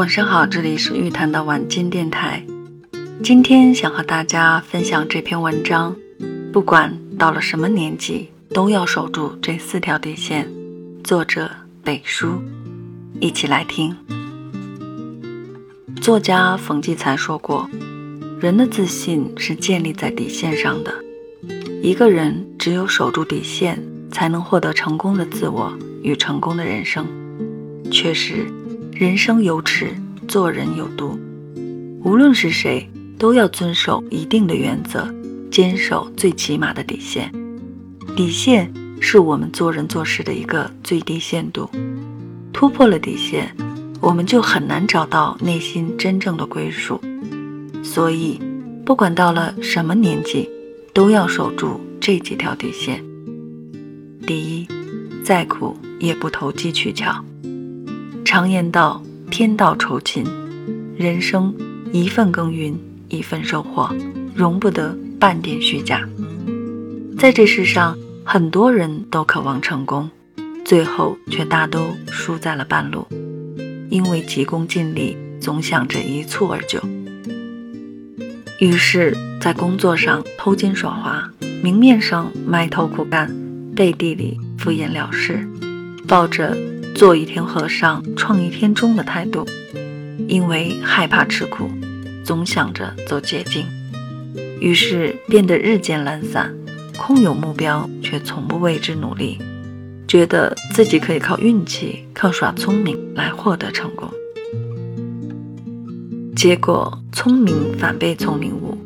晚上好，这里是玉谈的晚间电台。今天想和大家分享这篇文章，不管到了什么年纪，都要守住这四条底线。作者北叔，一起来听。作家冯骥才说过，人的自信是建立在底线上的。一个人只有守住底线，才能获得成功的自我与成功的人生。确实。人生有尺，做人有度。无论是谁，都要遵守一定的原则，坚守最起码的底线。底线是我们做人做事的一个最低限度。突破了底线，我们就很难找到内心真正的归属。所以，不管到了什么年纪，都要守住这几条底线。第一，再苦也不投机取巧。常言道：“天道酬勤，人生一份耕耘一份收获，容不得半点虚假。”在这世上，很多人都渴望成功，最后却大都输在了半路，因为急功近利，总想着一蹴而就，于是，在工作上偷奸耍滑，明面上埋头苦干，背地里敷衍了事，抱着。做一天和尚撞一天钟的态度，因为害怕吃苦，总想着走捷径，于是变得日渐懒散，空有目标却从不为之努力，觉得自己可以靠运气、靠耍聪明来获得成功，结果聪明反被聪明误，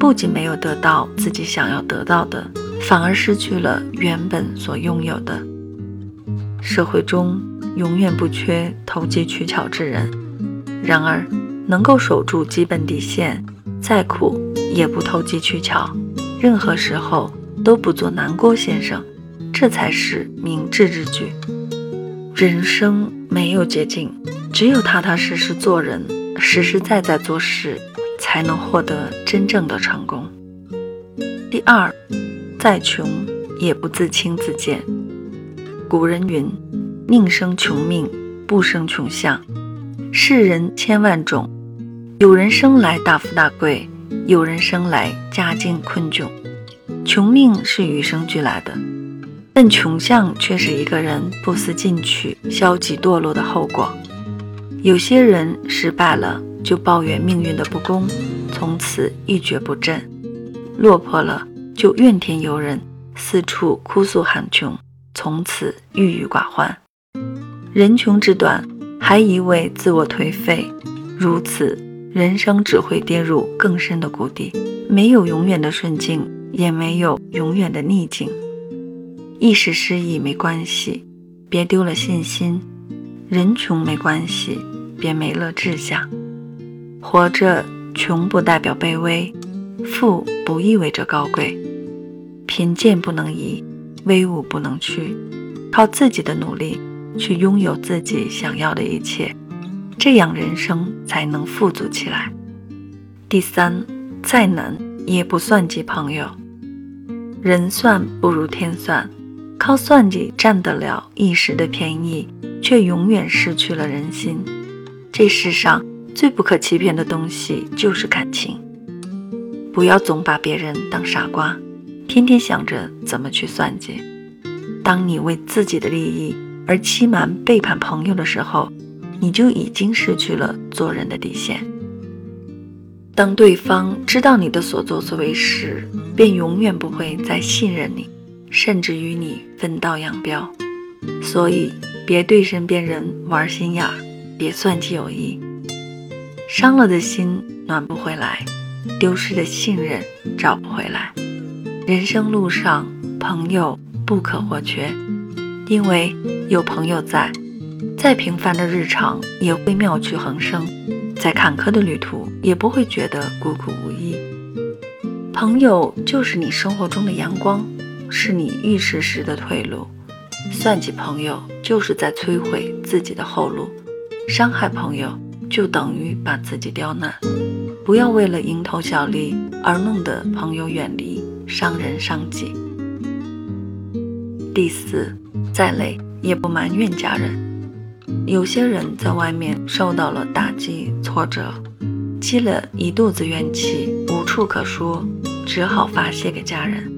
不仅没有得到自己想要得到的，反而失去了原本所拥有的。社会中永远不缺投机取巧之人，然而能够守住基本底线，再苦也不投机取巧，任何时候都不做南郭先生，这才是明智之举。人生没有捷径，只有踏踏实实做人，实实在在做事，才能获得真正的成功。第二，再穷也不自轻自贱。古人云：“宁生穷命，不生穷相。”世人千万种，有人生来大富大贵，有人生来家境困窘。穷命是与生俱来的，但穷相却是一个人不思进取、消极堕落的后果。有些人失败了，就抱怨命运的不公，从此一蹶不振；落魄了，就怨天尤人，四处哭诉喊穷。从此郁郁寡欢，人穷志短，还一味自我颓废，如此人生只会跌入更深的谷底。没有永远的顺境，也没有永远的逆境。一时失意没关系，别丢了信心；人穷没关系，别没了志向。活着，穷不代表卑微，富不意味着高贵，贫贱不能移。威武不能屈，靠自己的努力去拥有自己想要的一切，这样人生才能富足起来。第三，再难也不算计朋友。人算不如天算，靠算计占得了一时的便宜，却永远失去了人心。这世上最不可欺骗的东西就是感情，不要总把别人当傻瓜。天天想着怎么去算计。当你为自己的利益而欺瞒、背叛朋友的时候，你就已经失去了做人的底线。当对方知道你的所作所为时，便永远不会再信任你，甚至与你分道扬镳。所以，别对身边人玩心眼儿，别算计友谊。伤了的心暖不回来，丢失的信任找不回来。人生路上，朋友不可或缺，因为有朋友在，再平凡的日常也会妙趣横生，再坎坷的旅途也不会觉得孤苦无依。朋友就是你生活中的阳光，是你遇事时的退路。算计朋友就是在摧毁自己的后路，伤害朋友就等于把自己刁难。不要为了蝇头小利而弄得朋友远离。伤人伤己。第四，再累也不埋怨家人。有些人在外面受到了打击挫折，积了一肚子怨气，无处可说，只好发泄给家人，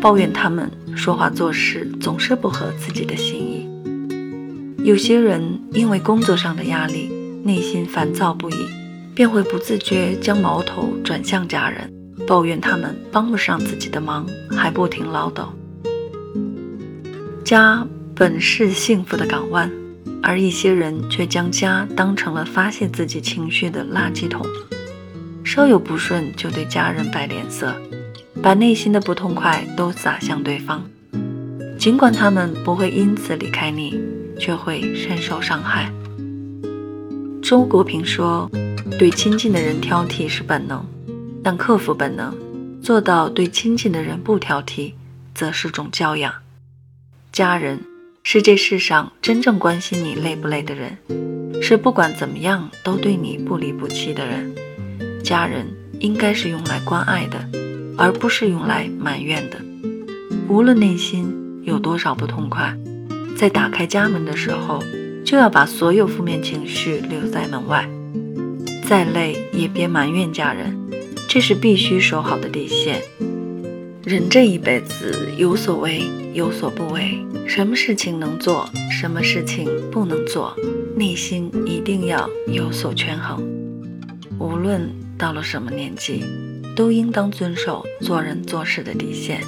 抱怨他们说话做事总是不合自己的心意。有些人因为工作上的压力，内心烦躁不已，便会不自觉将矛头转向家人，抱怨他们帮不上自己的忙，还不停唠叨。家本是幸福的港湾，而一些人却将家当成了发泄自己情绪的垃圾桶，稍有不顺就对家人摆脸色，把内心的不痛快都撒向对方。尽管他们不会因此离开你，却会深受伤害。周国平说：“对亲近的人挑剔是本能，但克服本能，做到对亲近的人不挑剔，则是种教养。”家人是这世上真正关心你累不累的人，是不管怎么样都对你不离不弃的人。家人应该是用来关爱的，而不是用来埋怨的。无论内心有多少不痛快，在打开家门的时候，就要把所有负面情绪留在门外。再累也别埋怨家人，这是必须守好的底线。人这一辈子有所为有所不为，什么事情能做，什么事情不能做，内心一定要有所权衡。无论到了什么年纪，都应当遵守做人做事的底线，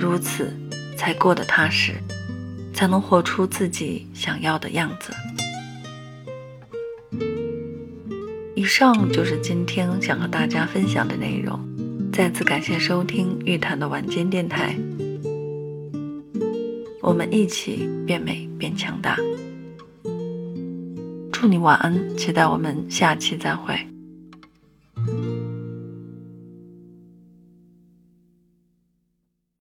如此才过得踏实，才能活出自己想要的样子。以上就是今天想和大家分享的内容。再次感谢收听玉谈的晚间电台，我们一起变美变强大。祝你晚安，期待我们下期再会。